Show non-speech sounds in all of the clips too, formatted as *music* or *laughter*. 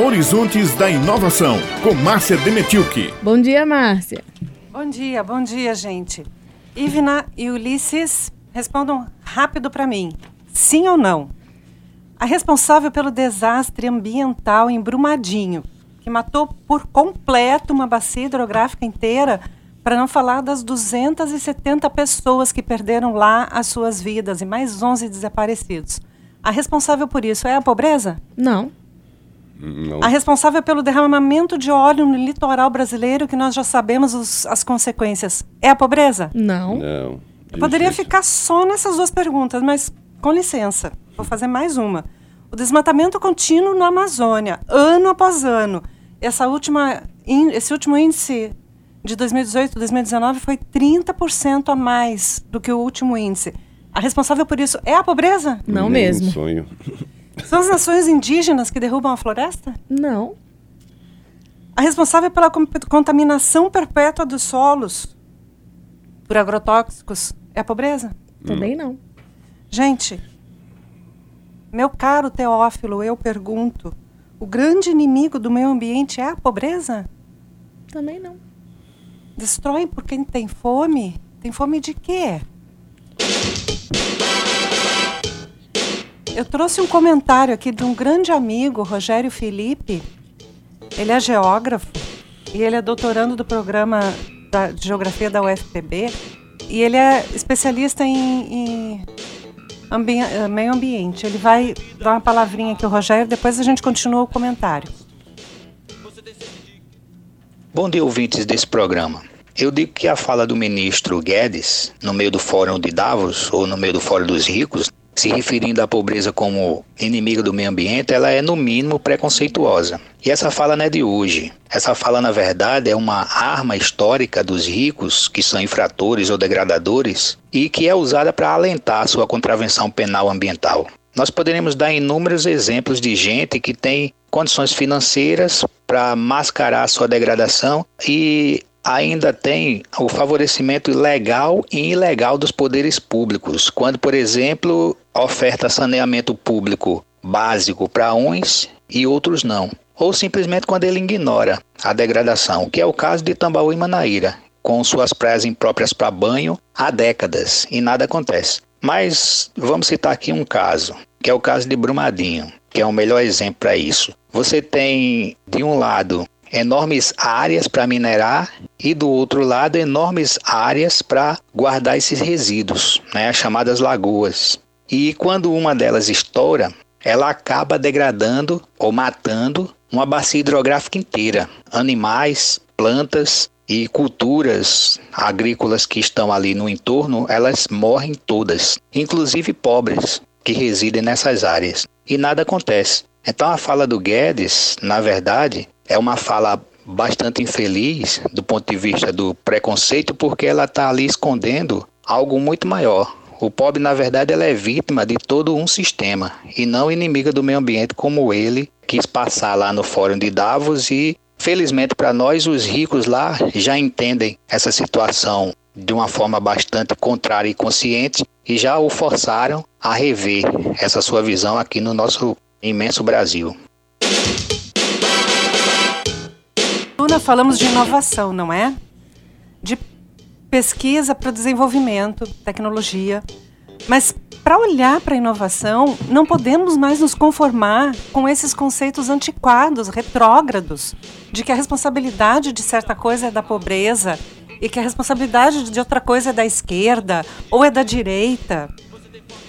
Horizontes da Inovação, com Márcia Demetilke. Bom dia, Márcia. Bom dia, bom dia, gente. Ivna e Ulisses, respondam rápido para mim. Sim ou não? A responsável pelo desastre ambiental em Brumadinho, que matou por completo uma bacia hidrográfica inteira, para não falar das 270 pessoas que perderam lá as suas vidas e mais 11 desaparecidos. A responsável por isso é a pobreza? Não. Não. A responsável pelo derramamento de óleo no litoral brasileiro, que nós já sabemos os, as consequências, é a pobreza? Não. Não. Eu poderia ficar só nessas duas perguntas, mas com licença, vou fazer mais uma. O desmatamento contínuo na Amazônia, ano após ano. Essa última, esse último índice de 2018, 2019 foi 30% a mais do que o último índice. A responsável por isso é a pobreza? Não Nem mesmo. Um sonho. *laughs* São as nações indígenas que derrubam a floresta? Não. A responsável pela contaminação perpétua dos solos por agrotóxicos é a pobreza? Também não. Gente, meu caro Teófilo, eu pergunto: o grande inimigo do meio ambiente é a pobreza? Também não. Destrói por quem tem fome? Tem fome de quê? Eu trouxe um comentário aqui de um grande amigo, Rogério Felipe. Ele é geógrafo e ele é doutorando do programa da, de geografia da UFPB. E ele é especialista em, em ambi meio ambiente. Ele vai dar uma palavrinha aqui, o Rogério, depois a gente continua o comentário. Bom dia, ouvintes desse programa. Eu digo que a fala do ministro Guedes, no meio do Fórum de Davos, ou no meio do Fórum dos Ricos, se referindo à pobreza como inimiga do meio ambiente, ela é no mínimo preconceituosa. E essa fala não é de hoje. Essa fala, na verdade, é uma arma histórica dos ricos, que são infratores ou degradadores, e que é usada para alentar sua contravenção penal ambiental. Nós poderíamos dar inúmeros exemplos de gente que tem condições financeiras para mascarar sua degradação e ainda tem o favorecimento legal e ilegal dos poderes públicos, quando, por exemplo, oferta saneamento público básico para uns e outros não. Ou simplesmente quando ele ignora a degradação, que é o caso de Tambaú e Manaíra, com suas praias impróprias para banho há décadas e nada acontece. Mas vamos citar aqui um caso, que é o caso de Brumadinho, que é o melhor exemplo para isso. Você tem, de um lado, enormes áreas para minerar e do outro lado enormes áreas para guardar esses resíduos, né, as chamadas lagoas. E quando uma delas estoura, ela acaba degradando ou matando uma bacia hidrográfica inteira, animais, plantas e culturas agrícolas que estão ali no entorno, elas morrem todas, inclusive pobres que residem nessas áreas. E nada acontece. Então a fala do Guedes, na verdade, é uma fala bastante infeliz do ponto de vista do preconceito, porque ela está ali escondendo algo muito maior. O pobre, na verdade, ela é vítima de todo um sistema e não inimiga do meio ambiente como ele quis passar lá no Fórum de Davos e, felizmente para nós, os ricos lá já entendem essa situação de uma forma bastante contrária e consciente e já o forçaram a rever essa sua visão aqui no nosso imenso Brasil. Luna, falamos de inovação, não é? De pesquisa para desenvolvimento, tecnologia. Mas para olhar para a inovação, não podemos mais nos conformar com esses conceitos antiquados, retrógrados, de que a responsabilidade de certa coisa é da pobreza e que a responsabilidade de outra coisa é da esquerda ou é da direita.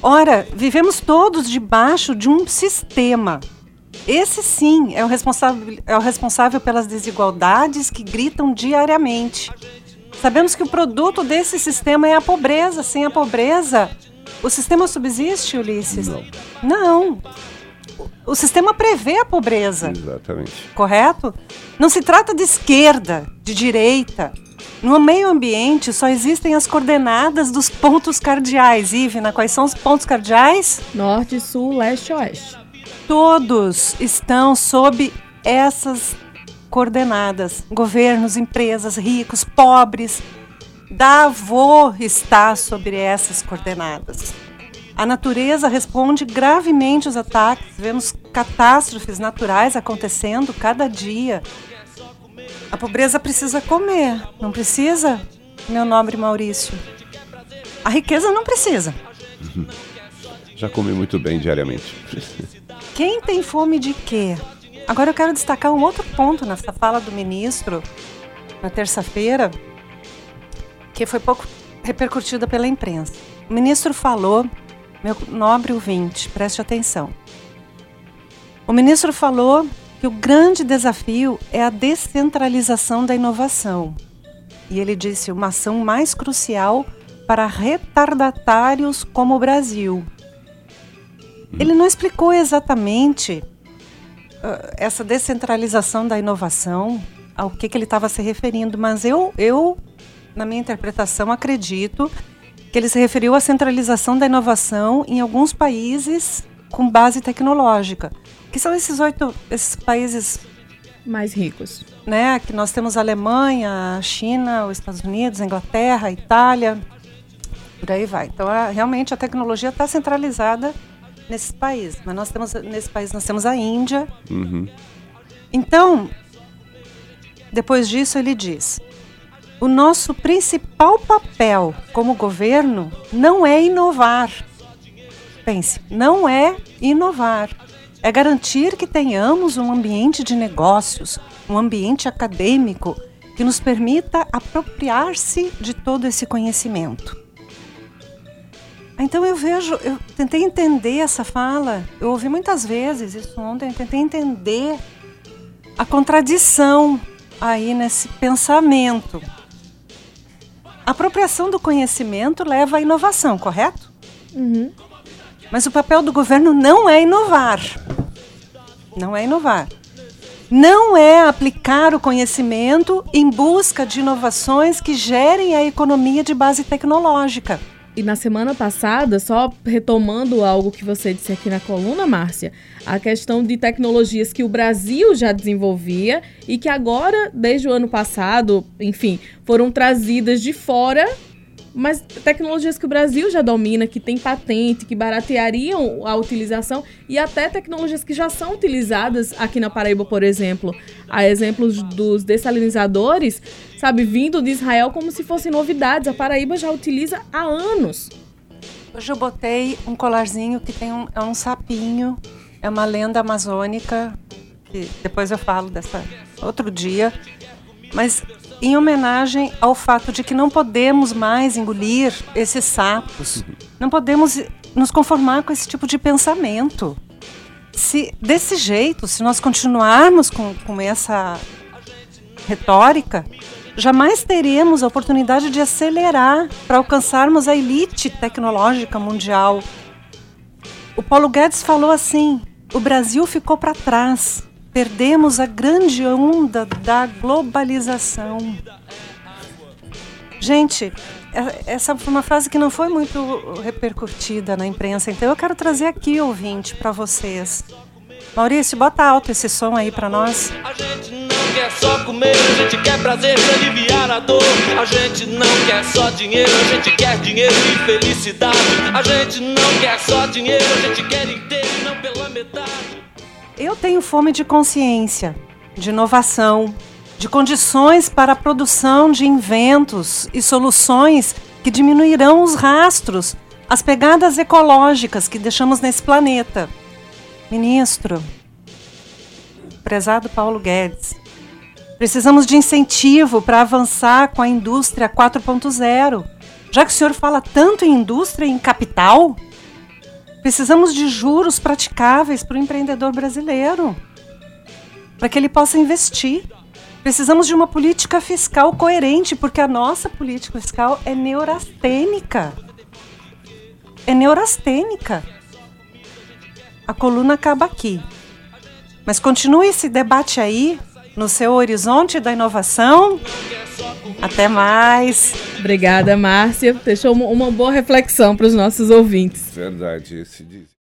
Ora, vivemos todos debaixo de um sistema. Esse sim é o responsável, é o responsável pelas desigualdades que gritam diariamente. Sabemos que o produto desse sistema é a pobreza. Sem a pobreza, o sistema subsiste, Ulisses? Não. Não. O sistema prevê a pobreza. Exatamente. Correto? Não se trata de esquerda, de direita. No meio ambiente só existem as coordenadas dos pontos cardeais. Ivna, quais são os pontos cardeais? Norte, sul, leste, oeste. Todos estão sob essas coordenadas. Governos, empresas, ricos, pobres. Davô está sobre essas coordenadas. A natureza responde gravemente aos ataques. Vemos catástrofes naturais acontecendo cada dia. A pobreza precisa comer, não precisa, meu nobre Maurício? A riqueza não precisa. Já comi muito bem diariamente. Quem tem fome de quê? Agora eu quero destacar um outro ponto nessa fala do ministro na terça-feira, que foi pouco repercutida pela imprensa. O ministro falou, meu nobre ouvinte, preste atenção. O ministro falou que o grande desafio é a descentralização da inovação. E ele disse uma ação mais crucial para retardatários como o Brasil. Ele não explicou exatamente essa descentralização da inovação, ao que, que ele estava se referindo, mas eu, eu, na minha interpretação, acredito que ele se referiu à centralização da inovação em alguns países com base tecnológica. Que são esses oito esses países mais ricos? Né, que nós temos a Alemanha, a China, os Estados Unidos, a Inglaterra, a Itália, por aí vai. Então, a, realmente a tecnologia está centralizada nesses países. Mas nós temos nesse país nós temos a Índia. Uhum. Então, depois disso ele diz: o nosso principal papel como governo não é inovar. Pense, não é inovar. É garantir que tenhamos um ambiente de negócios, um ambiente acadêmico que nos permita apropriar-se de todo esse conhecimento. Então eu vejo, eu tentei entender essa fala, eu ouvi muitas vezes isso ontem, tentei entender a contradição aí nesse pensamento. A apropriação do conhecimento leva à inovação, correto? Uhum. Mas o papel do governo não é inovar. Não é inovar. Não é aplicar o conhecimento em busca de inovações que gerem a economia de base tecnológica. E na semana passada, só retomando algo que você disse aqui na coluna, Márcia, a questão de tecnologias que o Brasil já desenvolvia e que agora, desde o ano passado, enfim, foram trazidas de fora mas tecnologias que o Brasil já domina, que tem patente, que barateariam a utilização e até tecnologias que já são utilizadas aqui na Paraíba, por exemplo. Há exemplos dos dessalinizadores, sabe, vindo de Israel como se fossem novidades. A Paraíba já utiliza há anos. Hoje eu botei um colarzinho que tem um, é um sapinho, é uma lenda amazônica, que depois eu falo dessa outro dia. Mas em homenagem ao fato de que não podemos mais engolir esses sapos, não podemos nos conformar com esse tipo de pensamento. Se desse jeito, se nós continuarmos com, com essa retórica, jamais teremos a oportunidade de acelerar para alcançarmos a elite tecnológica mundial. O Paulo Guedes falou assim: o Brasil ficou para trás. Perdemos a grande onda da globalização. Gente, é, essa foi uma frase que não foi muito repercutida na imprensa, então eu quero trazer aqui, ouvinte, para vocês. Maurício, bota alto esse som aí para nós. A gente não quer só comer, a gente quer prazer pra aliviar a dor. A gente não quer só dinheiro, a gente quer dinheiro e felicidade. A gente não quer só dinheiro, a gente quer inteiro e não pela metade. Eu tenho fome de consciência, de inovação, de condições para a produção de inventos e soluções que diminuirão os rastros, as pegadas ecológicas que deixamos nesse planeta. Ministro, prezado Paulo Guedes, precisamos de incentivo para avançar com a indústria 4.0. Já que o senhor fala tanto em indústria e em capital, Precisamos de juros praticáveis para o empreendedor brasileiro, para que ele possa investir. Precisamos de uma política fiscal coerente, porque a nossa política fiscal é neurastênica. É neurastênica. A coluna acaba aqui. Mas continue esse debate aí, no seu horizonte da inovação. Até mais. Obrigada, Márcia. Deixou uma boa reflexão para os nossos ouvintes. Verdade. Esse